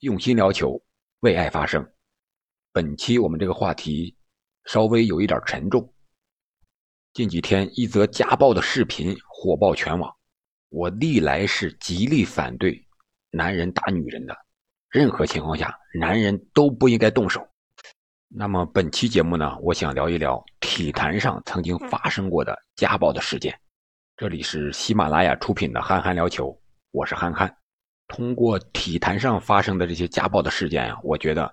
用心聊球，为爱发声。本期我们这个话题稍微有一点沉重。近几天，一则家暴的视频火爆全网。我历来是极力反对男人打女人的，任何情况下，男人都不应该动手。那么本期节目呢，我想聊一聊体坛上曾经发生过的家暴的事件。这里是喜马拉雅出品的《憨憨聊球》，我是憨憨。通过体坛上发生的这些家暴的事件呀，我觉得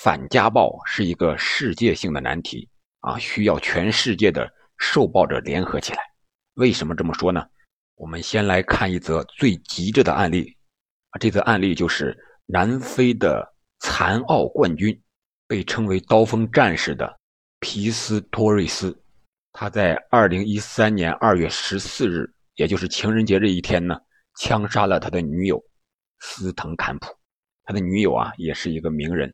反家暴是一个世界性的难题啊，需要全世界的受暴者联合起来。为什么这么说呢？我们先来看一则最极致的案例啊，这则案例就是南非的残奥冠军。被称为“刀锋战士”的皮斯托瑞斯，他在2013年2月14日，也就是情人节这一天呢，枪杀了他的女友斯滕坎普。他的女友啊，也是一个名人，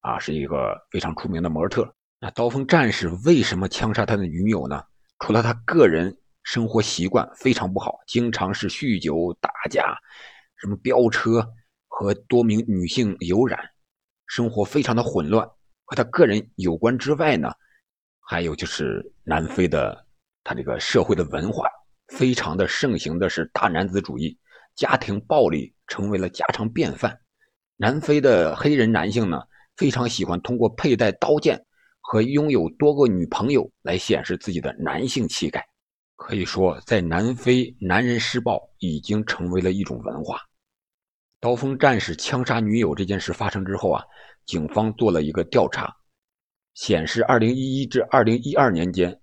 啊，是一个非常出名的模特。那刀锋战士为什么枪杀他的女友呢？除了他个人生活习惯非常不好，经常是酗酒、打架，什么飙车，和多名女性有染。生活非常的混乱，和他个人有关之外呢，还有就是南非的他这个社会的文化非常的盛行的是大男子主义，家庭暴力成为了家常便饭。南非的黑人男性呢，非常喜欢通过佩戴刀剑和拥有多个女朋友来显示自己的男性气概。可以说，在南非，男人施暴已经成为了一种文化。刀锋战士枪杀女友这件事发生之后啊，警方做了一个调查，显示2011至2012年间，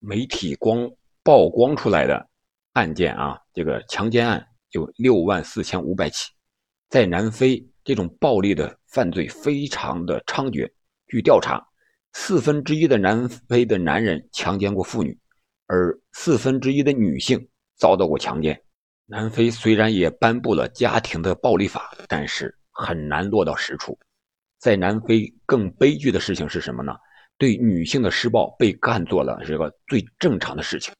媒体光曝光出来的案件啊，这个强奸案有六万四千五百起。在南非，这种暴力的犯罪非常的猖獗。据调查，四分之一的南非的男人强奸过妇女，而四分之一的女性遭到过强奸。南非虽然也颁布了家庭的暴力法，但是很难落到实处。在南非更悲剧的事情是什么呢？对女性的施暴被看作了这个最正常的事情。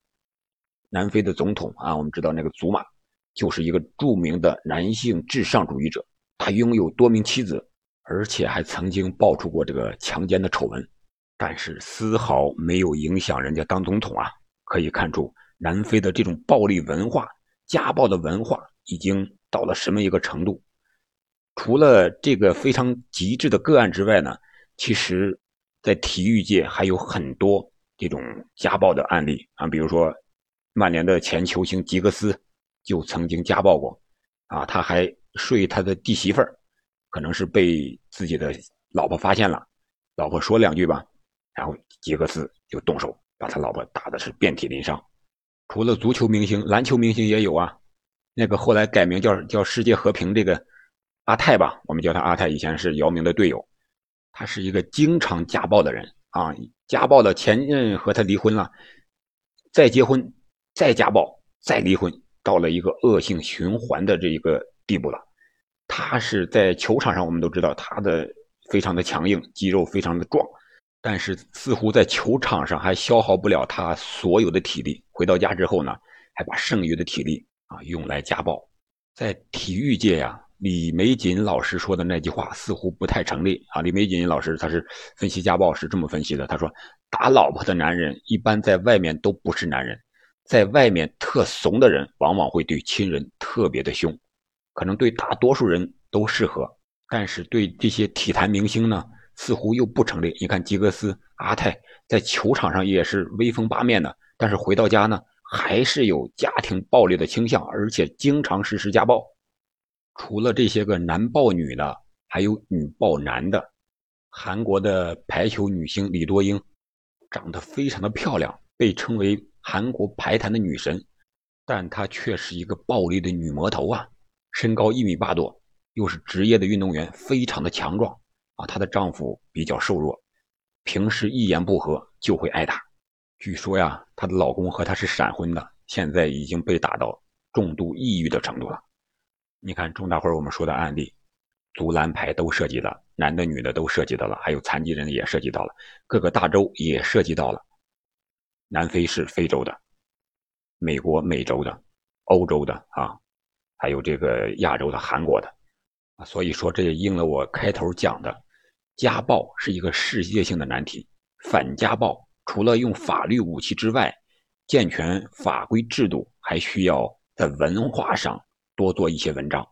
南非的总统啊，我们知道那个祖马就是一个著名的男性至上主义者，他拥有多名妻子，而且还曾经爆出过这个强奸的丑闻，但是丝毫没有影响人家当总统啊。可以看出南非的这种暴力文化。家暴的文化已经到了什么一个程度？除了这个非常极致的个案之外呢，其实，在体育界还有很多这种家暴的案例啊。比如说，曼联的前球星吉格斯就曾经家暴过，啊，他还睡他的弟媳妇儿，可能是被自己的老婆发现了，老婆说两句吧，然后几个字就动手把他老婆打的是遍体鳞伤。除了足球明星，篮球明星也有啊。那个后来改名叫叫世界和平这个阿泰吧，我们叫他阿泰，以前是姚明的队友。他是一个经常家暴的人啊，家暴的前任和他离婚了，再结婚，再家暴，再离婚，到了一个恶性循环的这一个地步了。他是在球场上，我们都知道他的非常的强硬，肌肉非常的壮。但是似乎在球场上还消耗不了他所有的体力，回到家之后呢，还把剩余的体力啊用来家暴。在体育界呀，李玫瑾老师说的那句话似乎不太成立啊。李玫瑾老师他是分析家暴是这么分析的，他说打老婆的男人一般在外面都不是男人，在外面特怂的人往往会对亲人特别的凶，可能对大多数人都适合，但是对这些体坛明星呢？似乎又不成立。你看吉格斯、阿泰在球场上也是威风八面的，但是回到家呢，还是有家庭暴力的倾向，而且经常实施家暴。除了这些个男暴女的，还有女暴男的。韩国的排球女星李多英，长得非常的漂亮，被称为韩国排坛的女神，但她却是一个暴力的女魔头啊！身高一米八多，又是职业的运动员，非常的强壮。啊，她的丈夫比较瘦弱，平时一言不合就会挨打。据说呀，她的老公和她是闪婚的，现在已经被打到重度抑郁的程度了。你看，中大会我们说的案例，足篮排都涉及了，男的女的都涉及到了，还有残疾人也涉及到了，各个大洲也涉及到了。南非是非洲的，美国美洲的，欧洲的啊，还有这个亚洲的韩国的。啊。所以说，这也应了我开头讲的，家暴是一个世界性的难题。反家暴除了用法律武器之外，健全法规制度，还需要在文化上多做一些文章，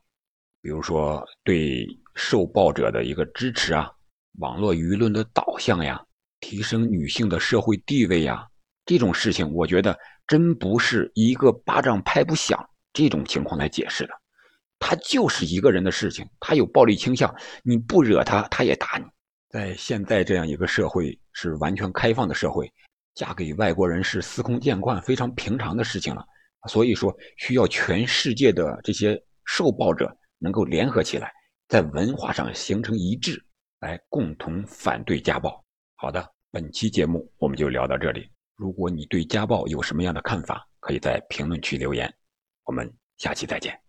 比如说对受暴者的一个支持啊，网络舆论的导向呀，提升女性的社会地位呀，这种事情，我觉得真不是一个巴掌拍不响这种情况来解释的，他就是一个人的事情，他有暴力倾向，你不惹他，他也打你。在现在这样一个社会是完全开放的社会。嫁给外国人是司空见惯、非常平常的事情了，所以说需要全世界的这些受暴者能够联合起来，在文化上形成一致，来共同反对家暴。好的，本期节目我们就聊到这里。如果你对家暴有什么样的看法，可以在评论区留言。我们下期再见。